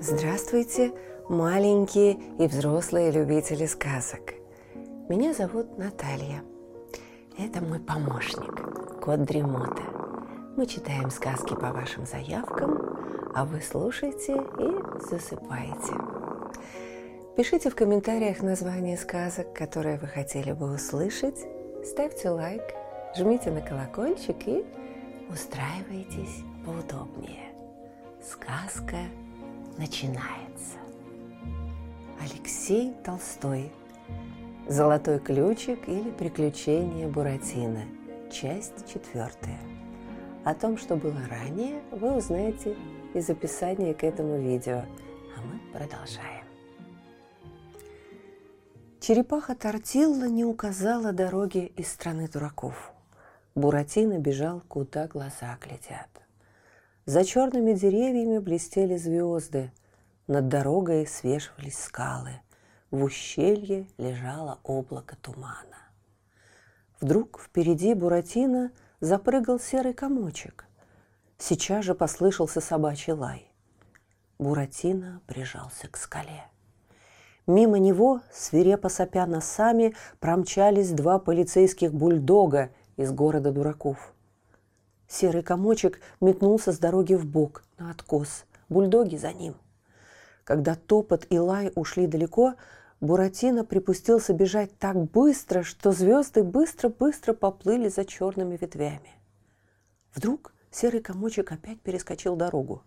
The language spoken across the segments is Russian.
Здравствуйте, маленькие и взрослые любители сказок. Меня зовут Наталья. Это мой помощник, кот Дремота. Мы читаем сказки по вашим заявкам, а вы слушаете и засыпаете. Пишите в комментариях название сказок, которые вы хотели бы услышать, ставьте лайк, жмите на колокольчик и устраивайтесь поудобнее. Сказка – начинается. Алексей Толстой. Золотой ключик или приключения Буратино. Часть четвертая. О том, что было ранее, вы узнаете из описания к этому видео. А мы продолжаем. Черепаха Тортилла не указала дороги из страны дураков. Буратино бежал, куда глаза глядят. За черными деревьями блестели звезды, над дорогой свешивались скалы, в ущелье лежало облако тумана. Вдруг впереди Буратино запрыгал серый комочек. Сейчас же послышался собачий лай. Буратино прижался к скале. Мимо него, свирепо сопя носами, промчались два полицейских бульдога из города дураков – Серый комочек метнулся с дороги в бок на откос. Бульдоги за ним. Когда топот и лай ушли далеко, Буратино припустился бежать так быстро, что звезды быстро-быстро поплыли за черными ветвями. Вдруг серый комочек опять перескочил дорогу.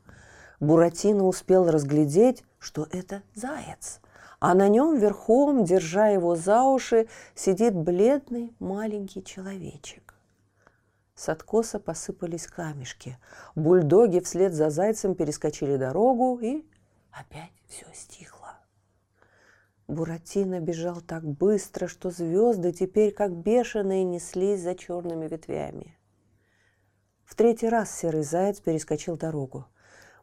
Буратино успел разглядеть, что это заяц, а на нем верхом, держа его за уши, сидит бледный маленький человечек. С откоса посыпались камешки. Бульдоги вслед за зайцем перескочили дорогу, и опять все стихло. Буратино бежал так быстро, что звезды теперь как бешеные неслись за черными ветвями. В третий раз серый заяц перескочил дорогу.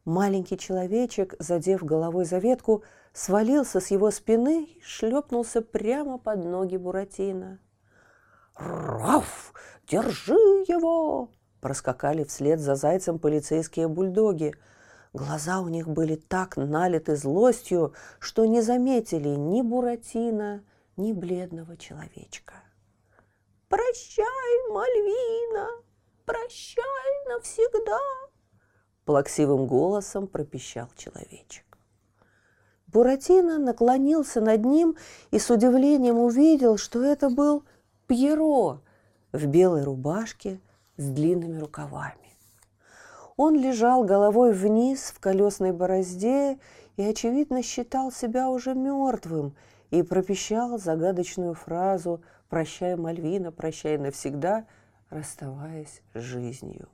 Маленький человечек, задев головой за ветку, свалился с его спины и шлепнулся прямо под ноги Буратино. «Раф! Держи его!» Проскакали вслед за зайцем полицейские бульдоги. Глаза у них были так налиты злостью, что не заметили ни Буратино, ни бледного человечка. «Прощай, Мальвина! Прощай навсегда!» Плаксивым голосом пропищал человечек. Буратино наклонился над ним и с удивлением увидел, что это был Пьеро в белой рубашке с длинными рукавами. Он лежал головой вниз в колесной борозде и, очевидно, считал себя уже мертвым и пропищал загадочную фразу «Прощай, Мальвина, прощай навсегда», расставаясь с жизнью.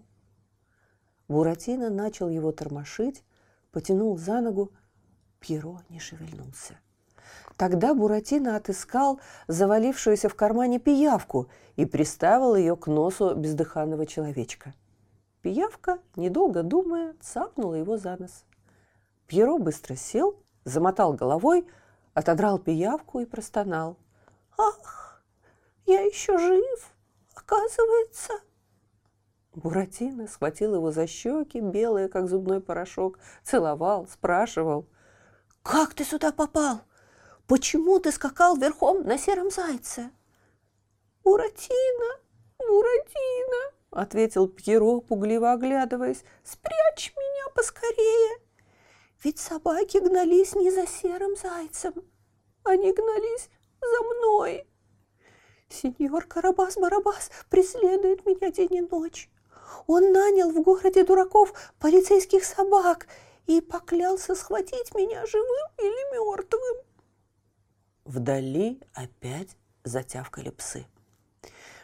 Буратино начал его тормошить, потянул за ногу, Пьеро не шевельнулся – Тогда Буратино отыскал завалившуюся в кармане пиявку и приставил ее к носу бездыханного человечка. Пиявка, недолго думая, цапнула его за нос. Пьеро быстро сел, замотал головой, отодрал пиявку и простонал. «Ах, я еще жив, оказывается!» Буратино схватил его за щеки, белые, как зубной порошок, целовал, спрашивал. «Как ты сюда попал? Почему ты скакал верхом на сером зайце? Буратино, Буратино, ответил Пьеро, пугливо оглядываясь. Спрячь меня поскорее. Ведь собаки гнались не за серым зайцем, они гнались за мной. Сеньор Карабас-Барабас преследует меня день и ночь. Он нанял в городе дураков полицейских собак и поклялся схватить меня живым или мертвым. Вдали опять затявкали псы.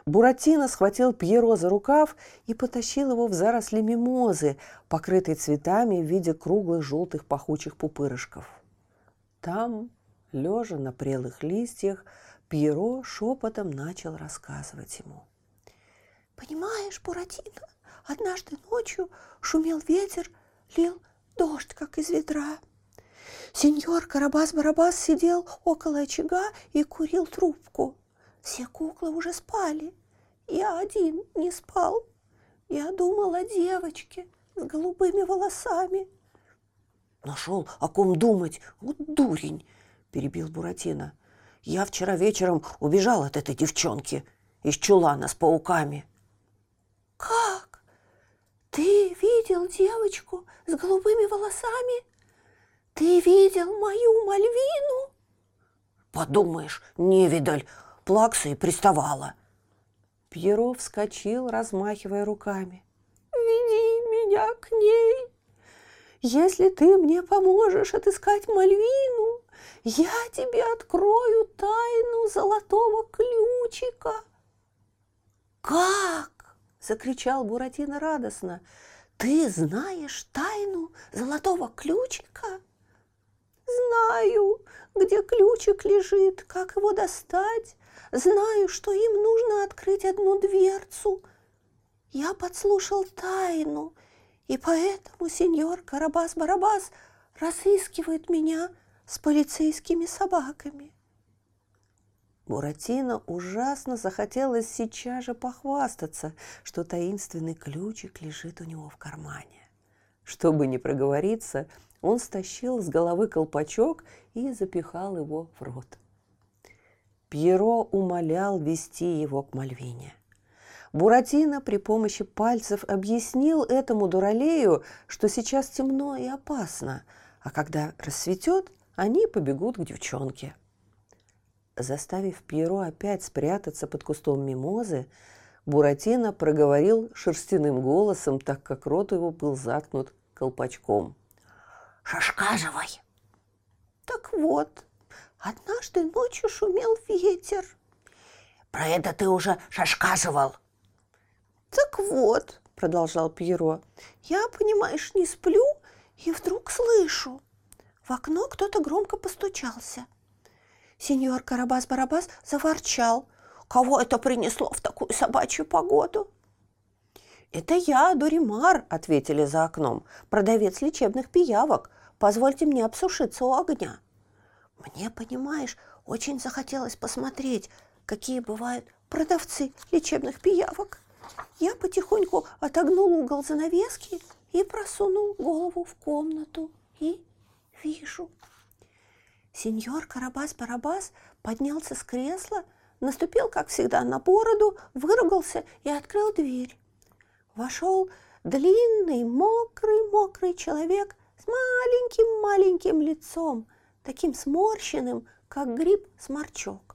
Буратино схватил Пьеро за рукав и потащил его в заросли мимозы, покрытой цветами в виде круглых желтых пахучих пупырышков. Там, лежа на прелых листьях, Пьеро шепотом начал рассказывать ему. «Понимаешь, Буратино, однажды ночью шумел ветер, лил дождь, как из ведра. Сеньор Карабас-Барабас сидел около очага и курил трубку. Все куклы уже спали. Я один не спал. Я думал о девочке с голубыми волосами. Нашел о ком думать. Вот дурень, перебил Буратино. Я вчера вечером убежал от этой девчонки из чулана с пауками. Ты видел девочку с голубыми волосами? Ты видел мою Мальвину? Подумаешь, невидаль, плакса и приставала. Пьеро вскочил, размахивая руками. «Веди меня к ней! Если ты мне поможешь отыскать Мальвину, я тебе открою тайну золотого ключика!» «Как?» – закричал Буратино радостно. «Ты знаешь тайну золотого ключика?» «Знаю, где ключик лежит, как его достать. Знаю, что им нужно открыть одну дверцу. Я подслушал тайну, и поэтому сеньор Карабас-Барабас разыскивает меня с полицейскими собаками. Буратино ужасно захотелось сейчас же похвастаться, что таинственный ключик лежит у него в кармане. Чтобы не проговориться, он стащил с головы колпачок и запихал его в рот. Пьеро умолял вести его к Мальвине. Буратино при помощи пальцев объяснил этому дуралею, что сейчас темно и опасно, а когда рассветет, они побегут к девчонке. Заставив Пьеро опять спрятаться под кустом мимозы, Буратино проговорил шерстяным голосом, так как рот его был заткнут колпачком. «Шашказывай!» «Так вот, Однажды ночью шумел ветер. Про это ты уже шашказывал. Так вот, продолжал Пьеро, я, понимаешь, не сплю и вдруг слышу. В окно кто-то громко постучался. Сеньор Карабас-Барабас заворчал. Кого это принесло в такую собачью погоду? «Это я, Доримар», — ответили за окном, «продавец лечебных пиявок. Позвольте мне обсушиться у огня». Мне, понимаешь, очень захотелось посмотреть, какие бывают продавцы лечебных пиявок. Я потихоньку отогнул угол занавески и просунул голову в комнату. И вижу. Сеньор Карабас-Барабас поднялся с кресла, наступил, как всегда, на бороду, выругался и открыл дверь. Вошел длинный, мокрый-мокрый человек с маленьким-маленьким лицом – таким сморщенным, как гриб-сморчок.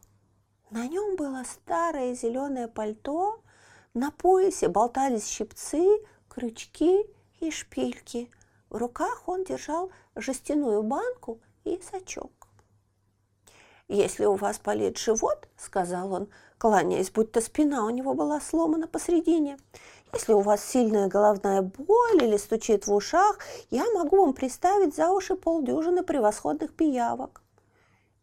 На нем было старое зеленое пальто, на поясе болтались щипцы, крючки и шпильки. В руках он держал жестяную банку и сачок. «Если у вас болит живот, — сказал он, кланяясь, будто спина у него была сломана посредине, если у вас сильная головная боль или стучит в ушах, я могу вам приставить за уши полдюжины превосходных пиявок.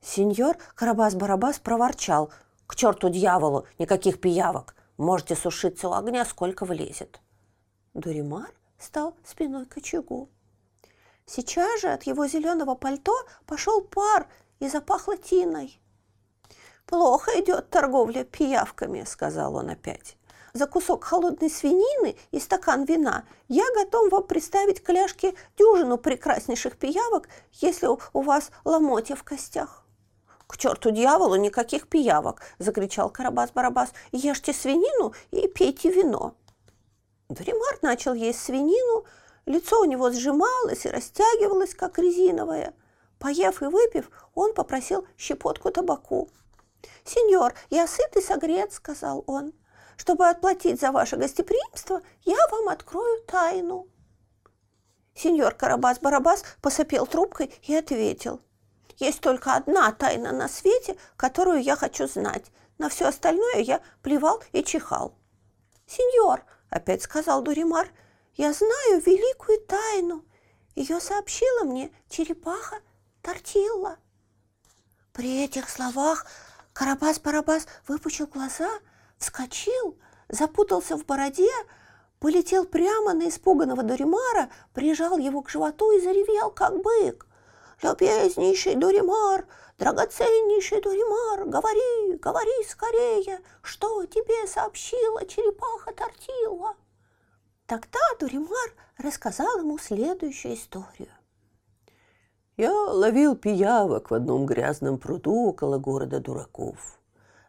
Сеньор Карабас-Барабас проворчал. «К черту дьяволу! Никаких пиявок! Можете сушиться у огня, сколько влезет!» Дуримар стал спиной к очагу. Сейчас же от его зеленого пальто пошел пар и запахло тиной. «Плохо идет торговля пиявками», — сказал он опять за кусок холодной свинины и стакан вина я готов вам представить кляшки дюжину прекраснейших пиявок, если у вас ломотья в костях. «К черту дьяволу никаких пиявок!» – закричал Карабас-Барабас. «Ешьте свинину и пейте вино!» Дуримар начал есть свинину, лицо у него сжималось и растягивалось, как резиновое. Поев и выпив, он попросил щепотку табаку. «Сеньор, я сыт и согрет», – сказал он. Чтобы отплатить за ваше гостеприимство, я вам открою тайну. Сеньор Карабас-Барабас посопел трубкой и ответил. Есть только одна тайна на свете, которую я хочу знать. На все остальное я плевал и чихал. Сеньор, опять сказал Дуримар, я знаю великую тайну. Ее сообщила мне черепаха Тортилла. При этих словах Карабас-Барабас выпучил глаза – вскочил, запутался в бороде, полетел прямо на испуганного Дуримара, прижал его к животу и заревел, как бык. «Любезнейший Дуримар, Драгоценнейший Дуримар, говори, говори скорее, что тебе сообщила черепаха Тортила. Тогда Дуримар рассказал ему следующую историю. Я ловил пиявок в одном грязном пруду около города дураков.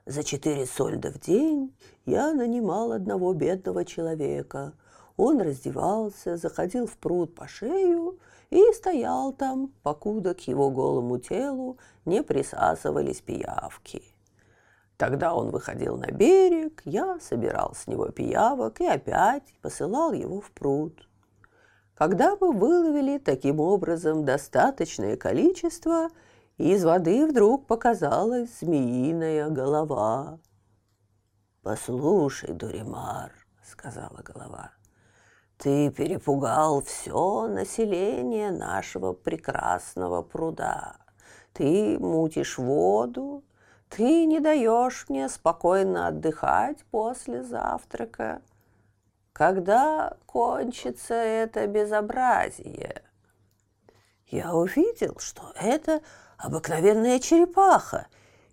За четыре сольда в день я нанимал одного бедного человека. Он раздевался, заходил в пруд по шею и стоял там, покуда к его голому телу не присасывались пиявки. Тогда он выходил на берег, я собирал с него пиявок и опять посылал его в пруд. Когда мы выловили таким образом достаточное количество, из воды вдруг показалась змеиная голова. «Послушай, Дуримар», — сказала голова, — «ты перепугал все население нашего прекрасного пруда. Ты мутишь воду, ты не даешь мне спокойно отдыхать после завтрака когда кончится это безобразие? Я увидел, что это обыкновенная черепаха,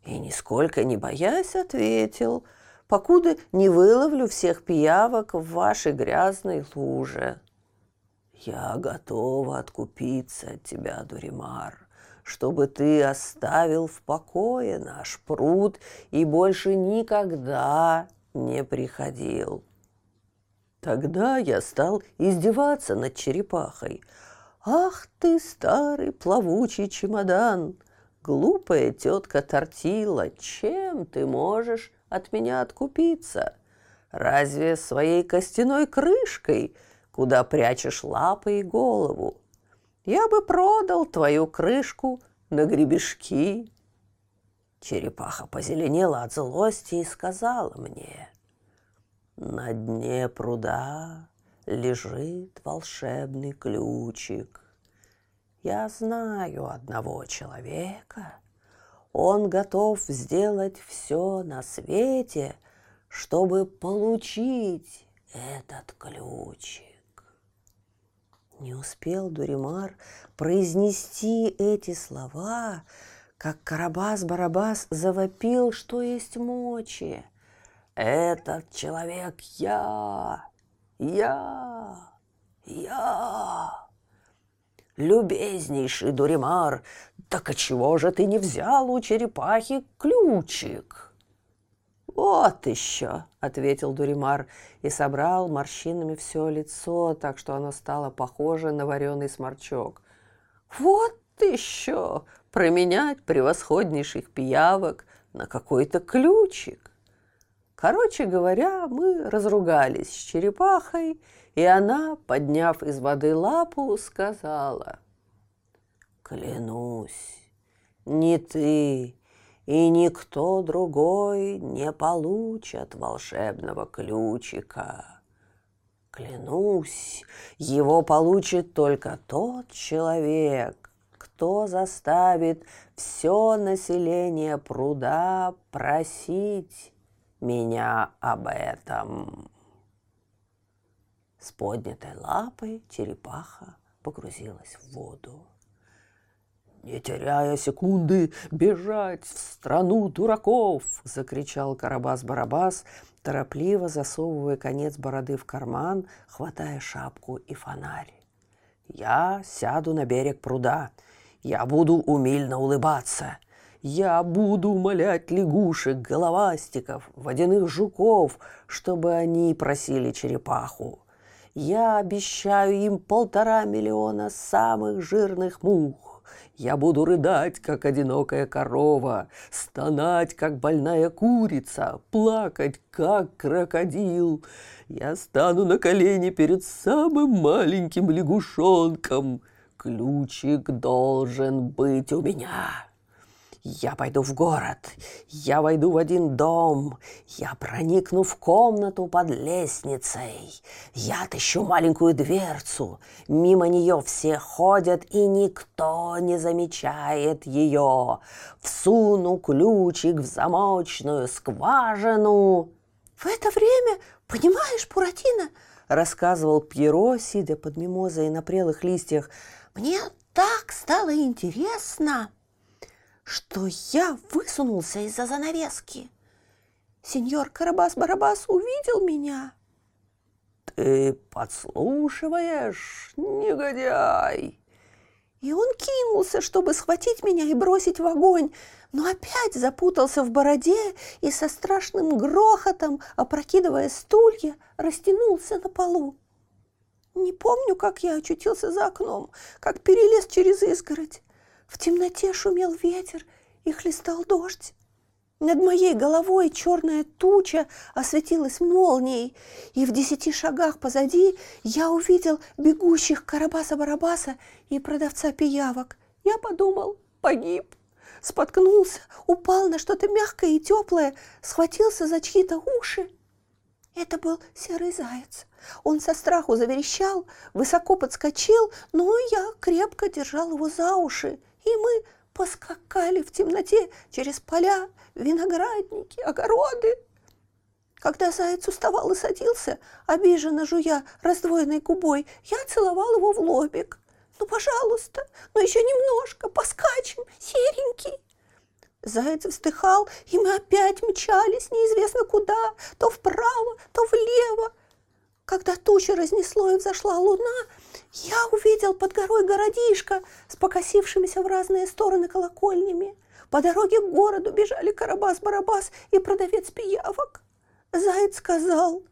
и, нисколько не боясь, ответил, покуда не выловлю всех пиявок в вашей грязной луже. Я готова откупиться от тебя, Дуримар, чтобы ты оставил в покое наш пруд и больше никогда не приходил. Тогда я стал издеваться над черепахой. «Ах ты, старый плавучий чемодан! Глупая тетка Тортила, чем ты можешь от меня откупиться? Разве своей костяной крышкой, куда прячешь лапы и голову? Я бы продал твою крышку на гребешки». Черепаха позеленела от злости и сказала мне – на дне пруда лежит волшебный ключик. Я знаю одного человека. Он готов сделать все на свете, чтобы получить этот ключик. Не успел Дуримар произнести эти слова, как Карабас-Барабас завопил, что есть мочи – этот человек я, я, я. Любезнейший Дуримар, так а чего же ты не взял у черепахи ключик? Вот еще, ответил Дуримар и собрал морщинами все лицо, так что оно стало похоже на вареный сморчок. Вот еще променять превосходнейших пиявок на какой-то ключик. Короче говоря, мы разругались с черепахой, и она, подняв из воды лапу, сказала, «Клянусь, ни ты и никто другой не получат волшебного ключика. Клянусь, его получит только тот человек, кто заставит все население пруда просить меня об этом. С поднятой лапой черепаха погрузилась в воду. «Не теряя секунды, бежать в страну дураков!» – закричал Карабас-Барабас, торопливо засовывая конец бороды в карман, хватая шапку и фонарь. «Я сяду на берег пруда. Я буду умильно улыбаться. Я буду умолять лягушек, головастиков, водяных жуков, чтобы они просили черепаху. Я обещаю им полтора миллиона самых жирных мух. Я буду рыдать, как одинокая корова, стонать, как больная курица, плакать, как крокодил. Я стану на колени перед самым маленьким лягушонком. Ключик должен быть у меня. Я пойду в город, я войду в один дом, я проникну в комнату под лестницей, я отыщу маленькую дверцу, мимо нее все ходят, и никто не замечает ее. Всуну ключик в замочную скважину. В это время, понимаешь, Буратино, рассказывал Пьеро, сидя под мимозой на прелых листьях, мне так стало интересно. Что я высунулся из-за занавески. Сеньор Карабас-Барабас увидел меня. «Ты подслушиваешь, негодяй!» И он кинулся, чтобы схватить меня и бросить в огонь, но опять запутался в бороде и со страшным грохотом, опрокидывая стулья, растянулся на полу. Не помню, как я очутился за окном, как перелез через изгородь. В темноте шумел ветер и хлестал дождь. Над моей головой черная туча осветилась молнией, и в десяти шагах позади я увидел бегущих Карабаса-Барабаса и продавца пиявок. Я подумал, погиб. Споткнулся, упал на что-то мягкое и теплое, схватился за чьи-то уши. Это был серый заяц. Он со страху заверещал, высоко подскочил, но я крепко держал его за уши, и мы поскакали в темноте через поля, виноградники, огороды. Когда заяц уставал и садился, обиженно жуя раздвоенной губой, я целовал его в лобик. «Ну, пожалуйста, ну еще немножко, поскачем, серенький!» Заяц вздыхал, и мы опять мчались неизвестно куда, то вправо, то влево. Когда тучи разнесло и взошла луна, я увидел под горой городишко с покосившимися в разные стороны колокольнями. По дороге к городу бежали Карабас-Барабас и продавец пиявок. Заяц сказал,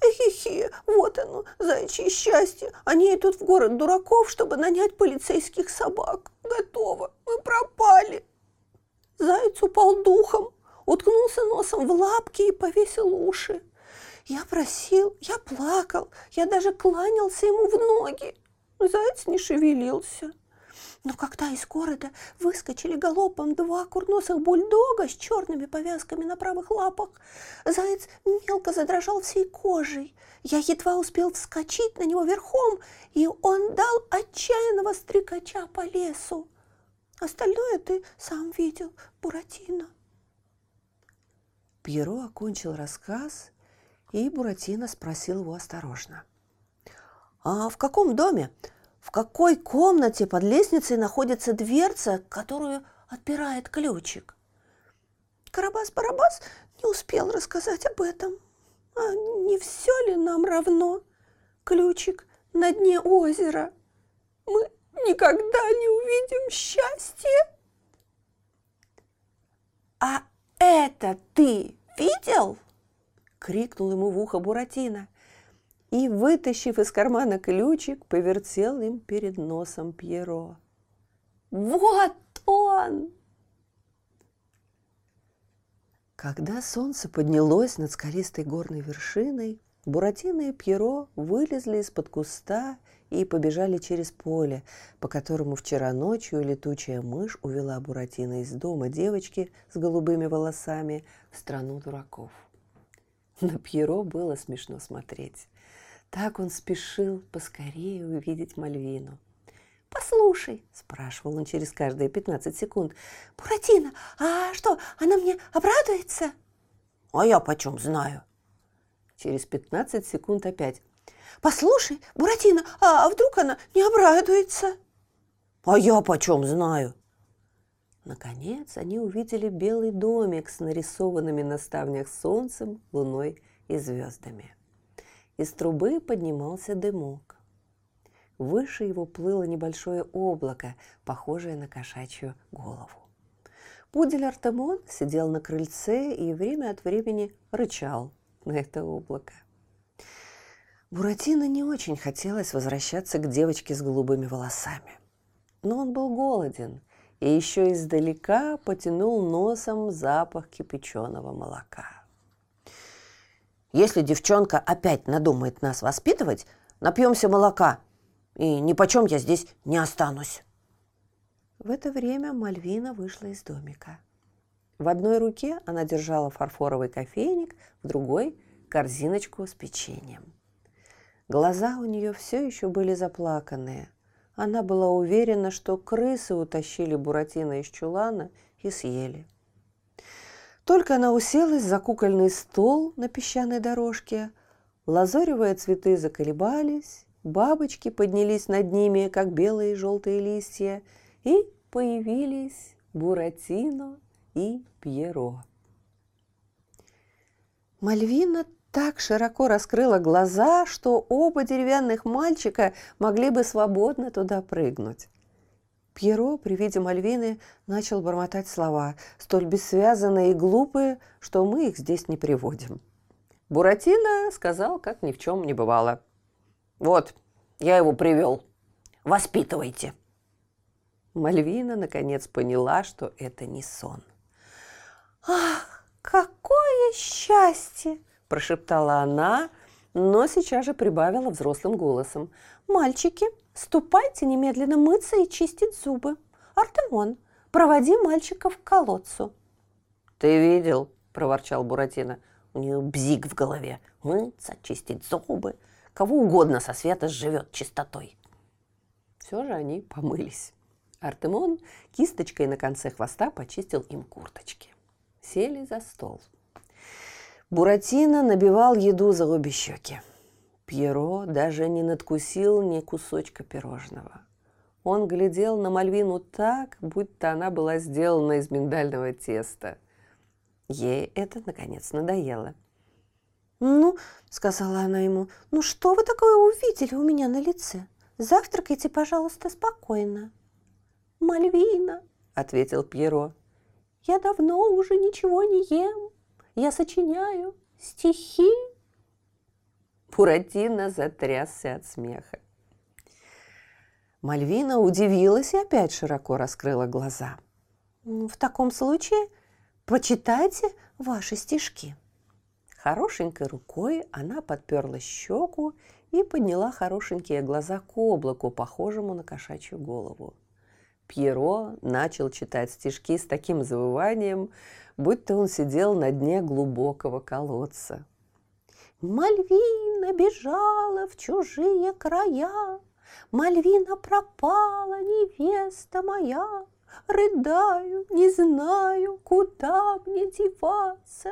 «Хи-хи, вот оно, заячье счастье. Они идут в город дураков, чтобы нанять полицейских собак. Готово, мы пропали». Заяц упал духом, уткнулся носом в лапки и повесил уши. Я просил, я плакал, я даже кланялся ему в ноги. Заяц не шевелился. Но когда из города выскочили галопом два курносых бульдога с черными повязками на правых лапах, заяц мелко задрожал всей кожей. Я едва успел вскочить на него верхом, и он дал отчаянного стрекача по лесу. Остальное ты сам видел, Буратино. Пьеро окончил рассказ и Буратино спросил его осторожно. «А в каком доме, в какой комнате под лестницей находится дверца, которую отпирает ключик?» Карабас-Барабас не успел рассказать об этом. А не все ли нам равно? Ключик на дне озера. Мы никогда не увидим счастья. «А это ты видел?» Крикнул ему в ухо Буратино и, вытащив из кармана ключик, повертел им перед носом Пьеро. «Вот он!» Когда солнце поднялось над скалистой горной вершиной, Буратино и Пьеро вылезли из-под куста и побежали через поле, по которому вчера ночью летучая мышь увела Буратино из дома девочки с голубыми волосами в страну дураков. На Пьеро было смешно смотреть. Так он спешил поскорее увидеть Мальвину. «Послушай», – спрашивал он через каждые 15 секунд, – «Буратино, а что, она мне обрадуется?» «А я почем знаю?» Через 15 секунд опять. «Послушай, Буратино, а вдруг она не обрадуется?» «А я почем знаю?» Наконец они увидели белый домик с нарисованными на ставнях солнцем, луной и звездами. Из трубы поднимался дымок. Выше его плыло небольшое облако, похожее на кошачью голову. Пудель Артемон сидел на крыльце и время от времени рычал на это облако. Буратино не очень хотелось возвращаться к девочке с голубыми волосами. Но он был голоден – и еще издалека потянул носом запах кипяченого молока. Если девчонка опять надумает нас воспитывать, напьемся молока, и ни почем я здесь не останусь. В это время Мальвина вышла из домика. В одной руке она держала фарфоровый кофейник, в другой – корзиночку с печеньем. Глаза у нее все еще были заплаканные – она была уверена, что крысы утащили Буратино из чулана и съели. Только она уселась за кукольный стол на песчаной дорожке, лазоревые цветы заколебались, бабочки поднялись над ними, как белые и желтые листья, и появились Буратино и Пьеро. Мальвина так широко раскрыла глаза, что оба деревянных мальчика могли бы свободно туда прыгнуть. Пьеро при виде Мальвины начал бормотать слова, столь бессвязанные и глупые, что мы их здесь не приводим. Буратино сказал, как ни в чем не бывало. «Вот, я его привел. Воспитывайте». Мальвина наконец поняла, что это не сон. «Ах, какое счастье!» – прошептала она, но сейчас же прибавила взрослым голосом. «Мальчики, ступайте немедленно мыться и чистить зубы. Артемон, проводи мальчиков к колодцу». «Ты видел?» – проворчал Буратино. У нее бзик в голове. Мыться, чистить зубы. Кого угодно со света живет чистотой. Все же они помылись. Артемон кисточкой на конце хвоста почистил им курточки. Сели за стол. Буратино набивал еду за обе щеки. Пьеро даже не надкусил ни кусочка пирожного. Он глядел на Мальвину так, будто она была сделана из миндального теста. Ей это, наконец, надоело. «Ну, — сказала она ему, — ну что вы такое увидели у меня на лице? Завтракайте, пожалуйста, спокойно». «Мальвина», — ответил Пьеро, — «я давно уже ничего не ем. Я сочиняю стихи». Буратино затрясся от смеха. Мальвина удивилась и опять широко раскрыла глаза. «В таком случае прочитайте ваши стишки». Хорошенькой рукой она подперла щеку и подняла хорошенькие глаза к облаку, похожему на кошачью голову. Пьеро начал читать стишки с таким завыванием, будто он сидел на дне глубокого колодца. Мальвина бежала в чужие края, Мальвина пропала, невеста моя. Рыдаю, не знаю, куда мне деваться,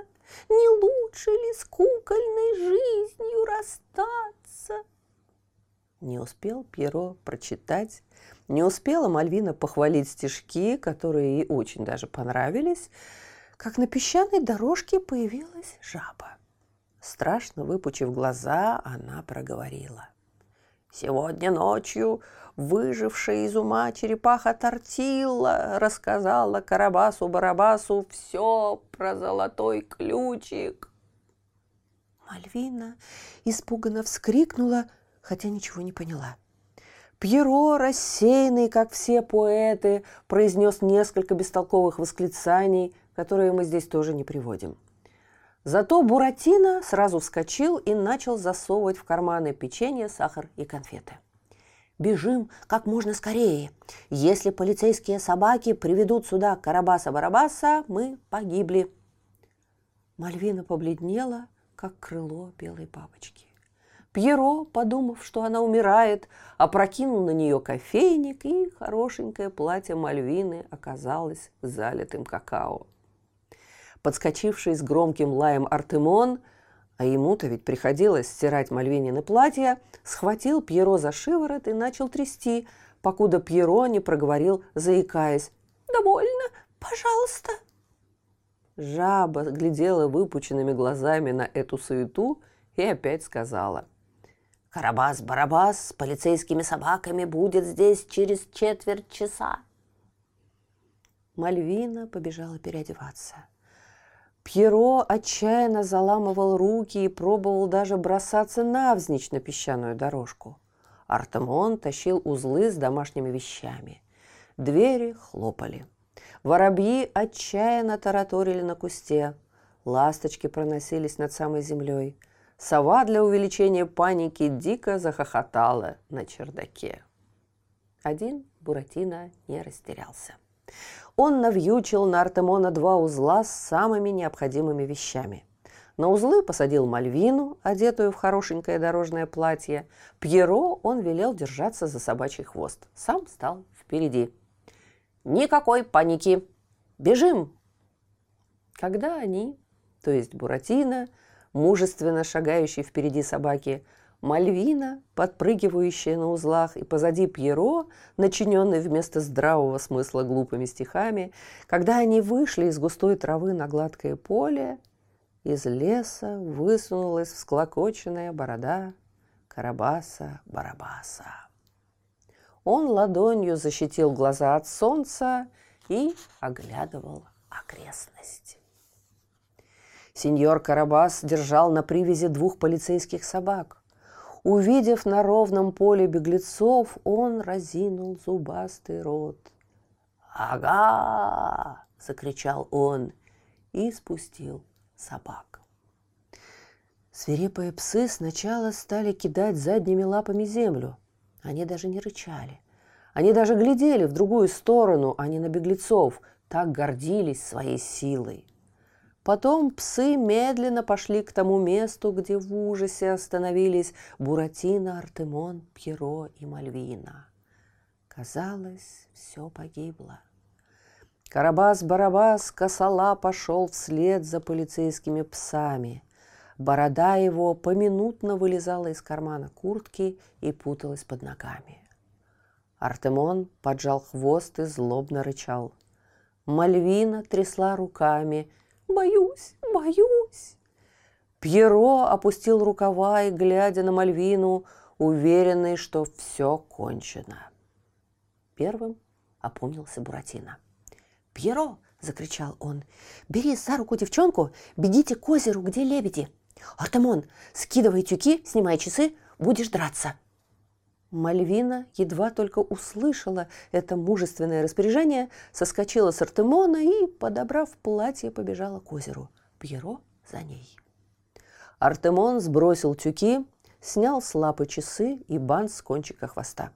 Не лучше ли с кукольной жизнью расстаться? Не успел Пьеро прочитать, не успела Мальвина похвалить стишки, которые ей очень даже понравились, как на песчаной дорожке появилась жаба. Страшно выпучив глаза, она проговорила. «Сегодня ночью выжившая из ума черепаха Тортила рассказала Карабасу-Барабасу все про золотой ключик». Мальвина испуганно вскрикнула, хотя ничего не поняла. Пьеро, рассеянный, как все поэты, произнес несколько бестолковых восклицаний, которые мы здесь тоже не приводим. Зато Буратино сразу вскочил и начал засовывать в карманы печенье, сахар и конфеты. «Бежим как можно скорее. Если полицейские собаки приведут сюда Карабаса-Барабаса, мы погибли». Мальвина побледнела, как крыло белой бабочки. Пьеро, подумав, что она умирает, опрокинул на нее кофейник, и хорошенькое платье Мальвины оказалось залитым какао. Подскочивший с громким лаем Артемон, а ему-то ведь приходилось стирать Мальвинины платья, схватил Пьеро за шиворот и начал трясти, покуда Пьеро не проговорил, заикаясь. «Довольно, пожалуйста!» Жаба глядела выпученными глазами на эту суету и опять сказала – Карабас-Барабас с полицейскими собаками будет здесь через четверть часа. Мальвина побежала переодеваться. Пьеро отчаянно заламывал руки и пробовал даже бросаться навзничь на песчаную дорожку. Артемон тащил узлы с домашними вещами. Двери хлопали. Воробьи отчаянно тараторили на кусте. Ласточки проносились над самой землей – Сова для увеличения паники дико захохотала на чердаке. Один Буратино не растерялся. Он навьючил на Артемона два узла с самыми необходимыми вещами. На узлы посадил Мальвину, одетую в хорошенькое дорожное платье. Пьеро он велел держаться за собачий хвост. Сам стал впереди. «Никакой паники! Бежим!» Когда они, то есть Буратино, мужественно шагающий впереди собаки, Мальвина, подпрыгивающая на узлах, и позади Пьеро, начиненный вместо здравого смысла глупыми стихами, когда они вышли из густой травы на гладкое поле, из леса высунулась всклокоченная борода Карабаса-Барабаса. Он ладонью защитил глаза от солнца и оглядывал окрестности. Сеньор Карабас держал на привязи двух полицейских собак. Увидев на ровном поле беглецов, он разинул зубастый рот. «Ага!» – закричал он и спустил собак. Свирепые псы сначала стали кидать задними лапами землю. Они даже не рычали. Они даже глядели в другую сторону, а не на беглецов, так гордились своей силой. Потом псы медленно пошли к тому месту, где в ужасе остановились Буратино, Артемон, Пьеро и Мальвина. Казалось, все погибло. Карабас-Барабас косола пошел вслед за полицейскими псами. Борода его поминутно вылезала из кармана куртки и путалась под ногами. Артемон поджал хвост и злобно рычал. Мальвина трясла руками. «Боюсь, боюсь!» Пьеро опустил рукава и, глядя на Мальвину, уверенный, что все кончено. Первым опомнился Буратино – «Пьеро!» – закричал он. «Бери за руку девчонку, бегите к озеру, где лебеди. Артемон, скидывай тюки, снимай часы, будешь драться». Мальвина едва только услышала это мужественное распоряжение, соскочила с Артемона и, подобрав платье, побежала к озеру. Пьеро за ней. Артемон сбросил тюки, снял с лапы часы и бант с кончика хвоста.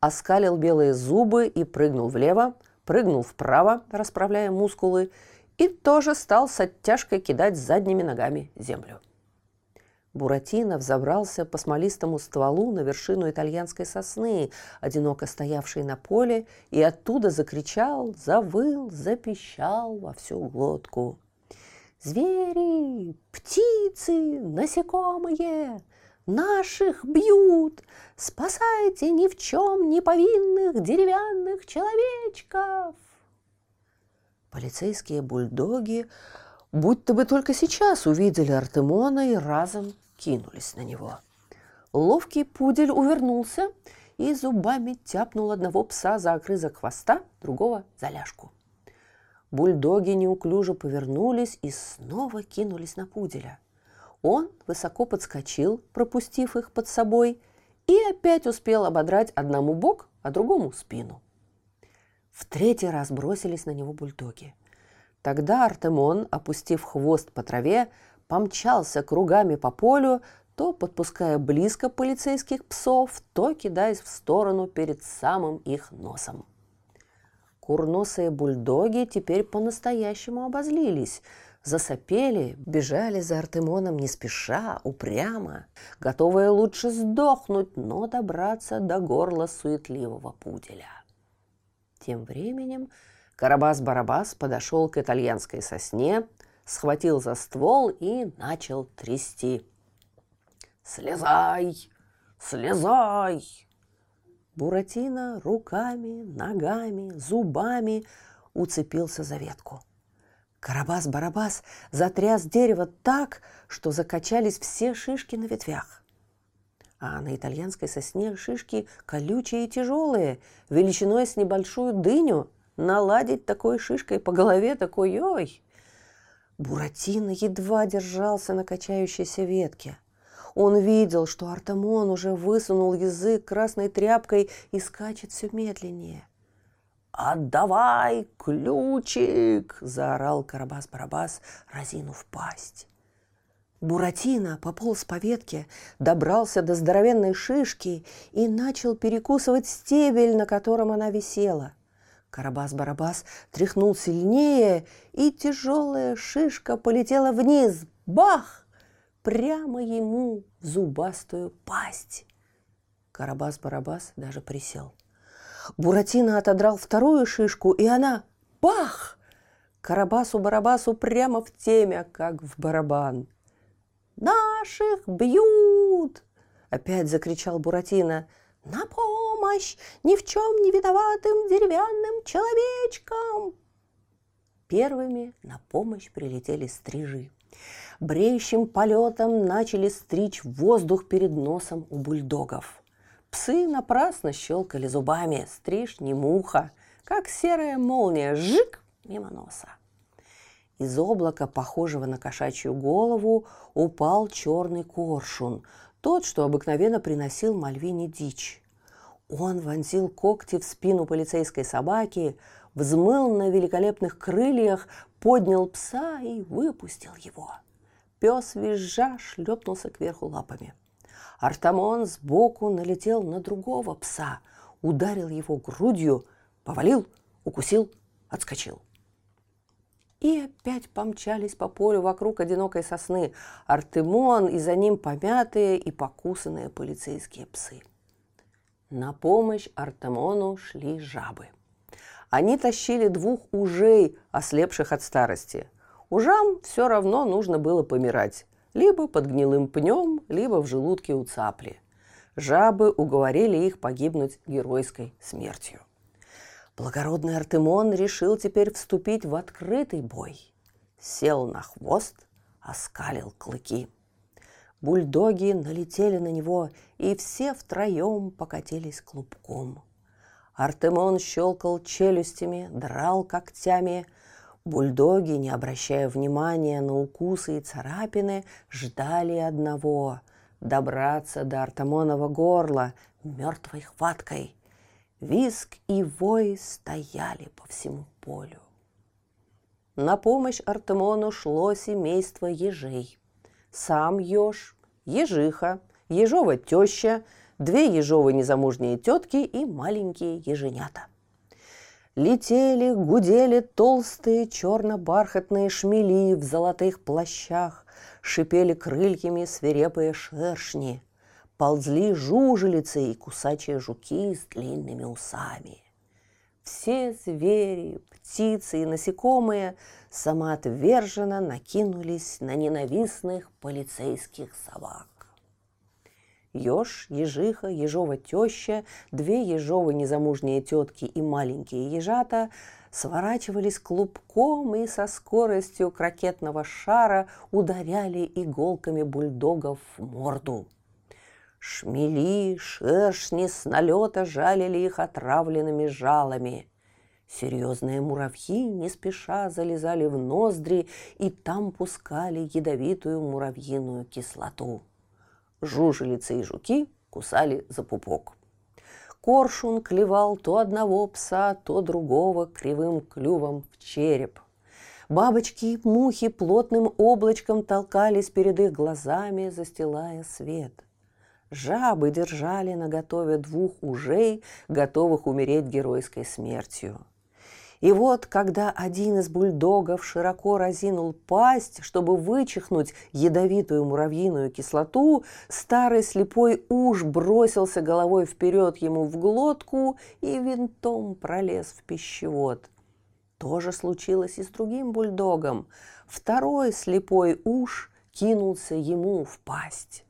Оскалил белые зубы и прыгнул влево, прыгнул вправо, расправляя мускулы, и тоже стал с оттяжкой кидать задними ногами землю. Буратино взобрался по смолистому стволу на вершину итальянской сосны, одиноко стоявшей на поле, и оттуда закричал, завыл, запищал во всю глотку. «Звери! Птицы! Насекомые! Наших бьют! Спасайте ни в чем не повинных деревянных человечков!» Полицейские бульдоги будто бы только сейчас увидели Артемона и разом кинулись на него. Ловкий пудель увернулся и зубами тяпнул одного пса за окрызок хвоста, другого за ляжку. Бульдоги неуклюже повернулись и снова кинулись на пуделя. Он высоко подскочил, пропустив их под собой, и опять успел ободрать одному бок, а другому спину. В третий раз бросились на него бульдоги. Тогда Артемон, опустив хвост по траве, помчался кругами по полю, то подпуская близко полицейских псов, то кидаясь в сторону перед самым их носом. Курносые бульдоги теперь по-настоящему обозлились – засопели, бежали за Артемоном не спеша, упрямо, готовые лучше сдохнуть, но добраться до горла суетливого пуделя. Тем временем Карабас-Барабас подошел к итальянской сосне, схватил за ствол и начал трясти. «Слезай! Слезай!» Буратино руками, ногами, зубами уцепился за ветку – Карабас-барабас затряс дерево так, что закачались все шишки на ветвях. А на итальянской сосне шишки колючие и тяжелые, величиной с небольшую дыню. Наладить такой шишкой по голове такой ой! Буратино едва держался на качающейся ветке. Он видел, что Артамон уже высунул язык красной тряпкой и скачет все медленнее – «Отдавай ключик!» – заорал Карабас-Барабас, разинув пасть. Буратино пополз по ветке, добрался до здоровенной шишки и начал перекусывать стебель, на котором она висела. Карабас-Барабас тряхнул сильнее, и тяжелая шишка полетела вниз. Бах! Прямо ему в зубастую пасть. Карабас-Барабас даже присел – Буратино отодрал вторую шишку, и она – бах! Карабасу-барабасу прямо в темя, как в барабан. «Наших бьют!» – Опять закричал Буратино. «На помощь ни в чем не виноватым деревянным человечкам!» Первыми на помощь прилетели стрижи. Бреющим полетом начали стричь воздух перед носом у бульдогов. Псы напрасно щелкали зубами, стриж не муха, как серая молния, жик мимо носа. Из облака, похожего на кошачью голову, упал черный коршун, тот, что обыкновенно приносил Мальвине дичь. Он вонзил когти в спину полицейской собаки, взмыл на великолепных крыльях, поднял пса и выпустил его. Пес визжа шлепнулся кверху лапами. Артамон сбоку налетел на другого пса, ударил его грудью, повалил, укусил, отскочил. И опять помчались по полю вокруг одинокой сосны Артемон и за ним помятые и покусанные полицейские псы. На помощь Артемону шли жабы. Они тащили двух ужей, ослепших от старости. Ужам все равно нужно было помирать. Либо под гнилым пнем, либо в желудке у цапли. Жабы уговорили их погибнуть геройской смертью. Благородный Артемон решил теперь вступить в открытый бой. Сел на хвост, оскалил клыки. Бульдоги налетели на него, и все втроем покатились клубком. Артемон щелкал челюстями, драл когтями. Бульдоги, не обращая внимания на укусы и царапины, ждали одного — добраться до Артемонова горла мертвой хваткой — Виск и вой стояли по всему полю. На помощь Артемону шло семейство ежей. Сам еж, ежиха, ежова теща, две ежовые незамужние тетки и маленькие еженята. Летели, гудели толстые черно-бархатные шмели в золотых плащах, шипели крыльями свирепые шершни – ползли жужелицы и кусачие жуки с длинными усами. Все звери, птицы и насекомые самоотверженно накинулись на ненавистных полицейских собак. Еж, ежиха, ежова теща, две ежовы незамужние тетки и маленькие ежата сворачивались клубком и со скоростью крокетного шара ударяли иголками бульдогов в морду. Шмели, шершни с налета жалили их отравленными жалами. Серьезные муравьи не спеша залезали в ноздри и там пускали ядовитую муравьиную кислоту. Жужелицы и жуки кусали за пупок. Коршун клевал то одного пса, то другого кривым клювом в череп. Бабочки и мухи плотным облачком толкались перед их глазами, застилая свет. Жабы держали на готове двух ужей, готовых умереть геройской смертью. И вот, когда один из бульдогов широко разинул пасть, чтобы вычихнуть ядовитую муравьиную кислоту, старый слепой уж бросился головой вперед ему в глотку и винтом пролез в пищевод. То же случилось и с другим бульдогом. Второй слепой уж кинулся ему в пасть.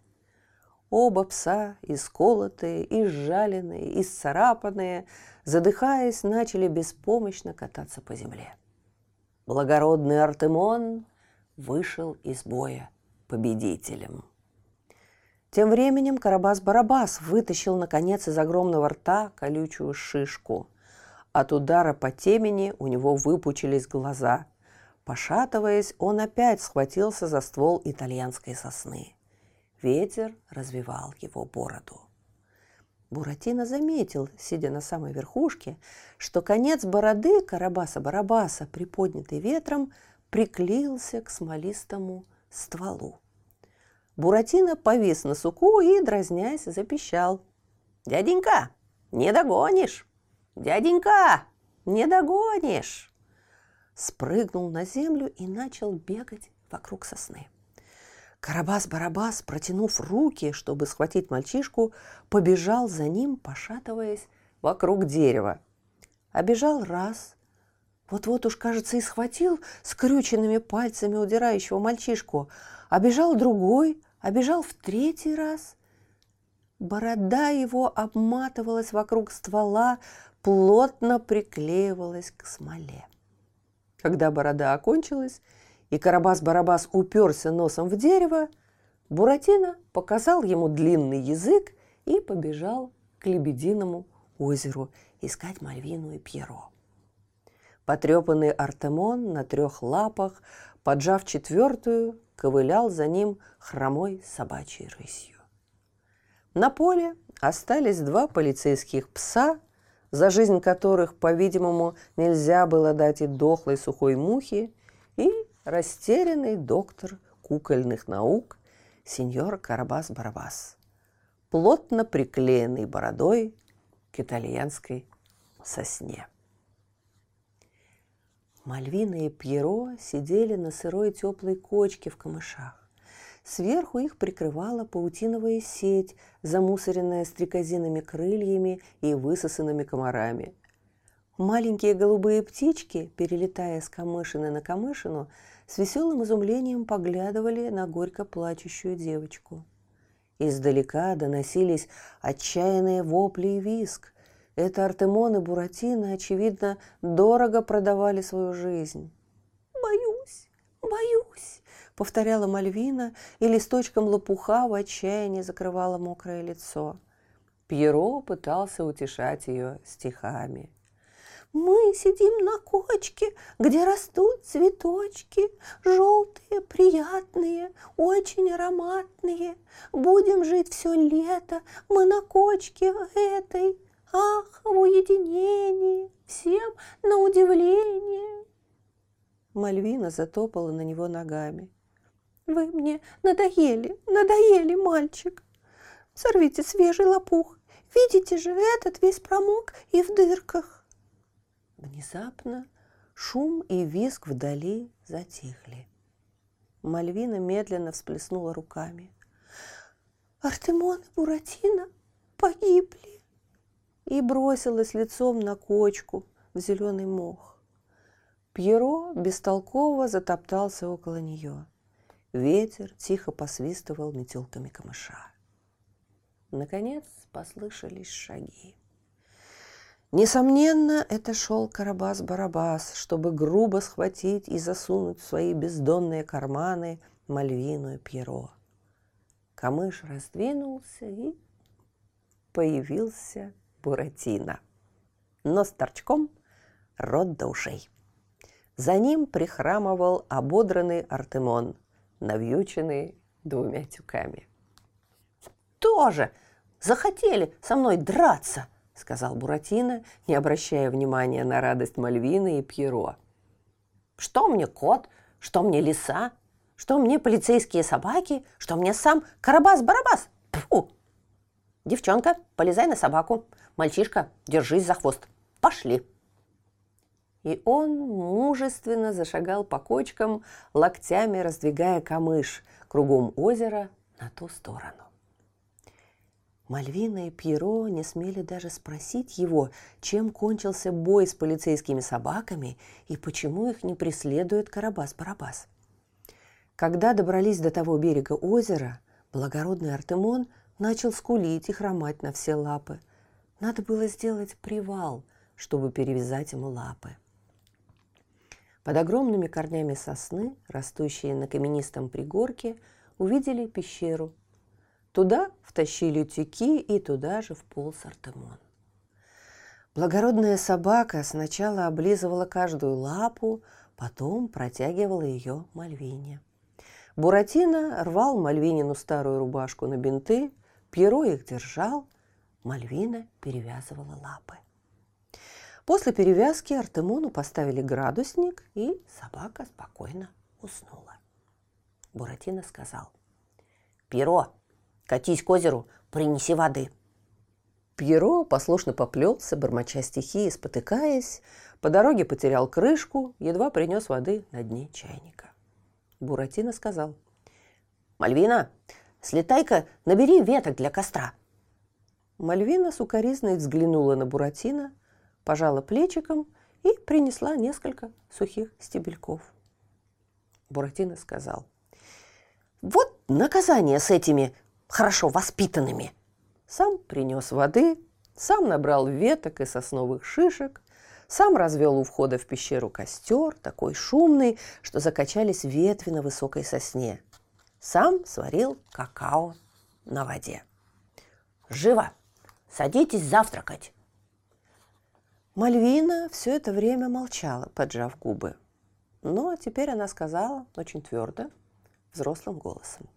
Оба пса, исколотые, изжаленные, исцарапанные, задыхаясь, начали беспомощно кататься по земле. Благородный Артемон вышел из боя победителем. Тем временем Карабас-Барабас вытащил, наконец, из огромного рта колючую шишку. От удара по темени у него выпучились глаза. Пошатываясь, он опять схватился за ствол итальянской сосны. Ветер развивал его бороду. Буратино заметил, сидя на самой верхушке, что конец бороды Карабаса-Барабаса, приподнятый ветром, приклеился к смолистому стволу. Буратино повис на суку и, дразнясь, запищал. «Дяденька, не догонишь! Дяденька, не догонишь!» Спрыгнул на землю и начал бегать вокруг сосны. Карабас-Барабас, протянув руки, чтобы схватить мальчишку, побежал за ним, пошатываясь вокруг дерева. Обежал раз, вот-вот уж, кажется, и схватил скрюченными пальцами удирающего мальчишку. Обежал другой, обежал в третий раз. Борода его обматывалась вокруг ствола, плотно приклеивалась к смоле. Когда борода окончилась, и Карабас-Барабас уперся носом в дерево, Буратино показал ему длинный язык и побежал к Лебединому озеру искать Мальвину и Пьеро. Потрепанный Артемон на трех лапах, поджав четвертую, ковылял за ним хромой собачьей рысью. На поле остались два полицейских пса, за жизнь которых, по-видимому, нельзя было дать и дохлой сухой мухи, и растерянный доктор кукольных наук сеньор Карабас-Барабас, плотно приклеенный бородой к итальянской сосне. Мальвина и Пьеро сидели на сырой теплой кочке в камышах. Сверху их прикрывала паутиновая сеть, замусоренная стрекозиными крыльями и высосанными комарами. Маленькие голубые птички, перелетая с камышины на камышину, с веселым изумлением поглядывали на горько плачущую девочку. Издалека доносились отчаянные вопли и виск. Это Артемон и Буратино, очевидно, дорого продавали свою жизнь. «Боюсь, боюсь», — повторяла Мальвина, и листочком лопуха в отчаянии закрывала мокрое лицо. Пьеро пытался утешать ее стихами. Мы сидим на кочке, где растут цветочки, желтые, приятные, очень ароматные. Будем жить все лето, мы на кочке этой. Ах, в уединении, всем на удивление. Мальвина затопала на него ногами. Вы мне надоели, надоели, мальчик. Сорвите свежий лопух. Видите же, этот весь промок и в дырках. Внезапно шум и визг вдали затихли. Мальвина медленно всплеснула руками. «Артемон и Буратино погибли!» И бросилась лицом на кочку в зеленый мох. Пьеро бестолково затоптался около нее. Ветер тихо посвистывал метелками камыша. Наконец послышались шаги. Несомненно, это шел Карабас-Барабас, чтобы грубо схватить и засунуть в свои бездонные карманы Мальвину и Пьеро. Камыш раздвинулся и появился Буратино. Но с торчком рот до ушей. За ним прихрамывал ободранный Артемон, навьюченный двумя тюками. «Тоже захотели со мной драться!» — сказал Буратино, не обращая внимания на радость Мальвины и Пьеро. «Что мне кот? Что мне лиса? Что мне полицейские собаки? Что мне сам Карабас-Барабас? Фу! Девчонка, полезай на собаку. Мальчишка, держись за хвост. Пошли!» И он мужественно зашагал по кочкам, локтями раздвигая камыш кругом озера на ту сторону. Мальвина и Пьеро не смели даже спросить его, чем кончился бой с полицейскими собаками и почему их не преследует Карабас-Барабас. Когда добрались до того берега озера, благородный Артемон начал скулить и хромать на все лапы. Надо было сделать привал, чтобы перевязать ему лапы. Под огромными корнями сосны, растущие на каменистом пригорке, увидели пещеру – Туда втащили тюки и туда же вполз Артемон. Благородная собака сначала облизывала каждую лапу, потом протягивала ее Мальвине. Буратино рвал Мальвинину старую рубашку на бинты, Пьеро их держал, Мальвина перевязывала лапы. После перевязки Артемону поставили градусник, и собака спокойно уснула. Буратино сказал, «Пьеро, Катись к озеру, принеси воды». Пьеро послушно поплелся, бормоча стихи и спотыкаясь. По дороге потерял крышку, едва принес воды на дне чайника. Буратино сказал. «Мальвина, слетай-ка, набери веток для костра». Мальвина сукоризной взглянула на Буратино, пожала плечиком и принесла несколько сухих стебельков. Буратино сказал. «Вот наказание с этими хорошо воспитанными. Сам принес воды, сам набрал веток и сосновых шишек, сам развел у входа в пещеру костер, такой шумный, что закачались ветви на высокой сосне. Сам сварил какао на воде. «Живо! Садитесь завтракать!» Мальвина все это время молчала, поджав губы. Но теперь она сказала очень твердо, взрослым голосом.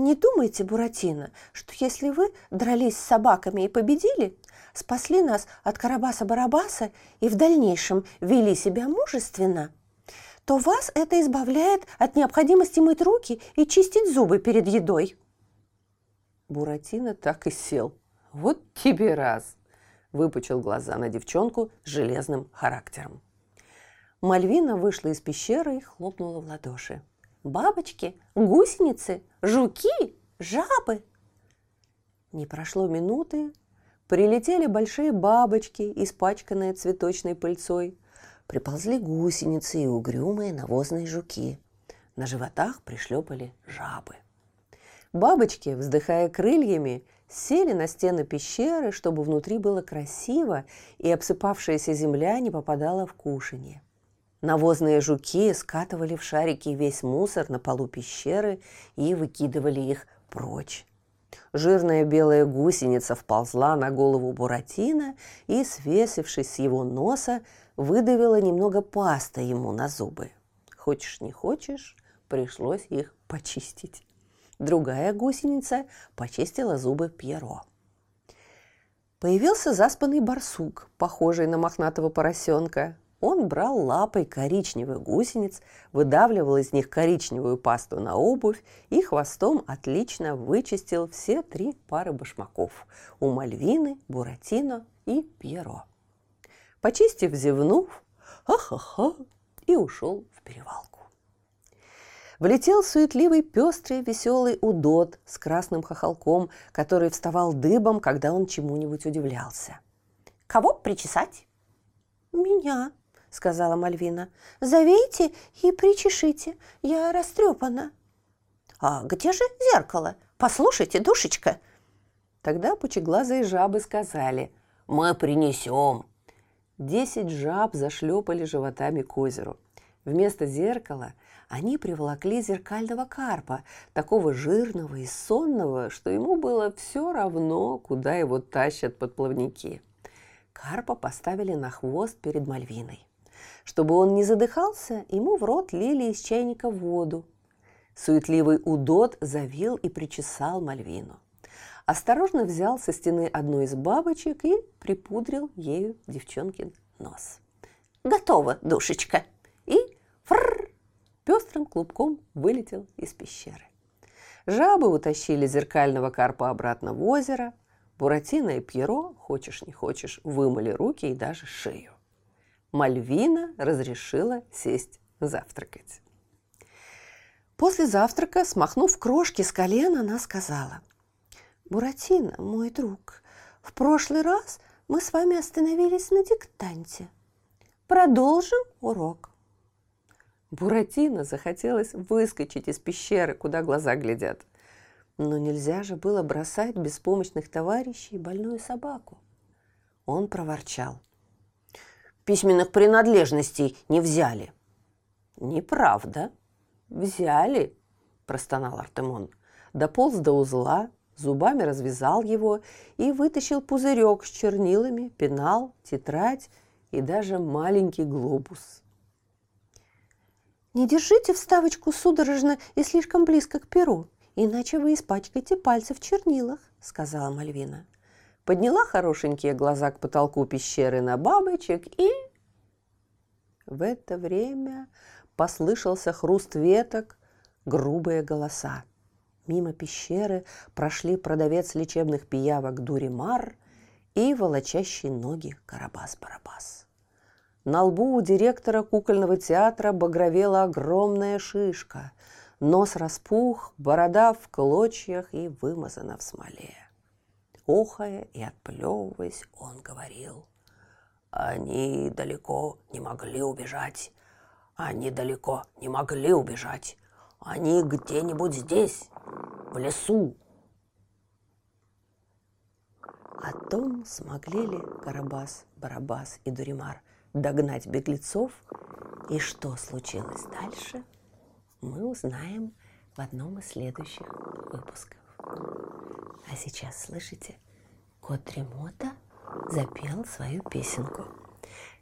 Не думайте, Буратино, что если вы дрались с собаками и победили, спасли нас от Карабаса-Барабаса и в дальнейшем вели себя мужественно, то вас это избавляет от необходимости мыть руки и чистить зубы перед едой. Буратино так и сел. Вот тебе раз! Выпучил глаза на девчонку с железным характером. Мальвина вышла из пещеры и хлопнула в ладоши. Бабочки, гусеницы, жуки, жабы. Не прошло минуты, прилетели большие бабочки, испачканные цветочной пыльцой. Приползли гусеницы и угрюмые навозные жуки. На животах пришлепали жабы. Бабочки, вздыхая крыльями, сели на стены пещеры, чтобы внутри было красиво и обсыпавшаяся земля не попадала в кушанье. Навозные жуки скатывали в шарики весь мусор на полу пещеры и выкидывали их прочь. Жирная белая гусеница вползла на голову Буратино и, свесившись с его носа, выдавила немного пасты ему на зубы. Хочешь не хочешь, пришлось их почистить. Другая гусеница почистила зубы Пьеро. Появился заспанный барсук, похожий на мохнатого поросенка. Он брал лапой коричневых гусениц, выдавливал из них коричневую пасту на обувь и хвостом отлично вычистил все три пары башмаков у Мальвины, Буратино и Пьеро. Почистив, зевнув, ха-ха-ха, и ушел в перевалку. Влетел суетливый, пестрый, веселый удот с красным хохолком, который вставал дыбом, когда он чему-нибудь удивлялся. «Кого причесать?» «Меня», — сказала Мальвина. «Завейте и причешите, я растрепана». «А где же зеркало? Послушайте, душечка!» Тогда пучеглазые жабы сказали «Мы принесем». Десять жаб зашлепали животами к озеру. Вместо зеркала они приволокли зеркального карпа, такого жирного и сонного, что ему было все равно, куда его тащат подплавники. Карпа поставили на хвост перед Мальвиной. Чтобы он не задыхался, ему в рот лили из чайника воду. Суетливый удот завил и причесал Мальвину. Осторожно взял со стены одну из бабочек и припудрил ею девчонкин нос. «Готово, душечка!» И фрррр, пестрым клубком вылетел из пещеры. Жабы утащили зеркального карпа обратно в озеро. Буратино и Пьеро, хочешь не хочешь, вымыли руки и даже шею. Мальвина разрешила сесть завтракать. После завтрака, смахнув крошки с колен, она сказала, «Буратино, мой друг, в прошлый раз мы с вами остановились на диктанте. Продолжим урок». Буратино захотелось выскочить из пещеры, куда глаза глядят. Но нельзя же было бросать беспомощных товарищей больную собаку. Он проворчал письменных принадлежностей не взяли». «Неправда. Взяли», – простонал Артемон. Дополз до узла, зубами развязал его и вытащил пузырек с чернилами, пенал, тетрадь и даже маленький глобус. «Не держите вставочку судорожно и слишком близко к перу, иначе вы испачкаете пальцы в чернилах», – сказала Мальвина подняла хорошенькие глаза к потолку пещеры на бабочек и... В это время послышался хруст веток, грубые голоса. Мимо пещеры прошли продавец лечебных пиявок Дуримар и волочащий ноги Карабас-Барабас. На лбу у директора кукольного театра багровела огромная шишка. Нос распух, борода в клочьях и вымазана в смоле. Охая и отплевываясь, он говорил. Они далеко не могли убежать. Они далеко не могли убежать. Они где-нибудь здесь, в лесу. О том, смогли ли Карабас, Барабас и Дуримар догнать беглецов и что случилось дальше, мы узнаем в одном из следующих выпусков. А сейчас, слышите, кот Тремота запел свою песенку.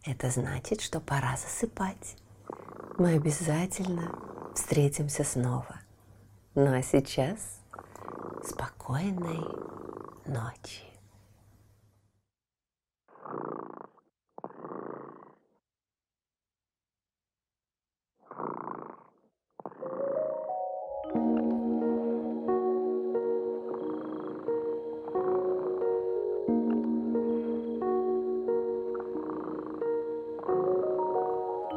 Это значит, что пора засыпать. Мы обязательно встретимся снова. Ну а сейчас спокойной ночи.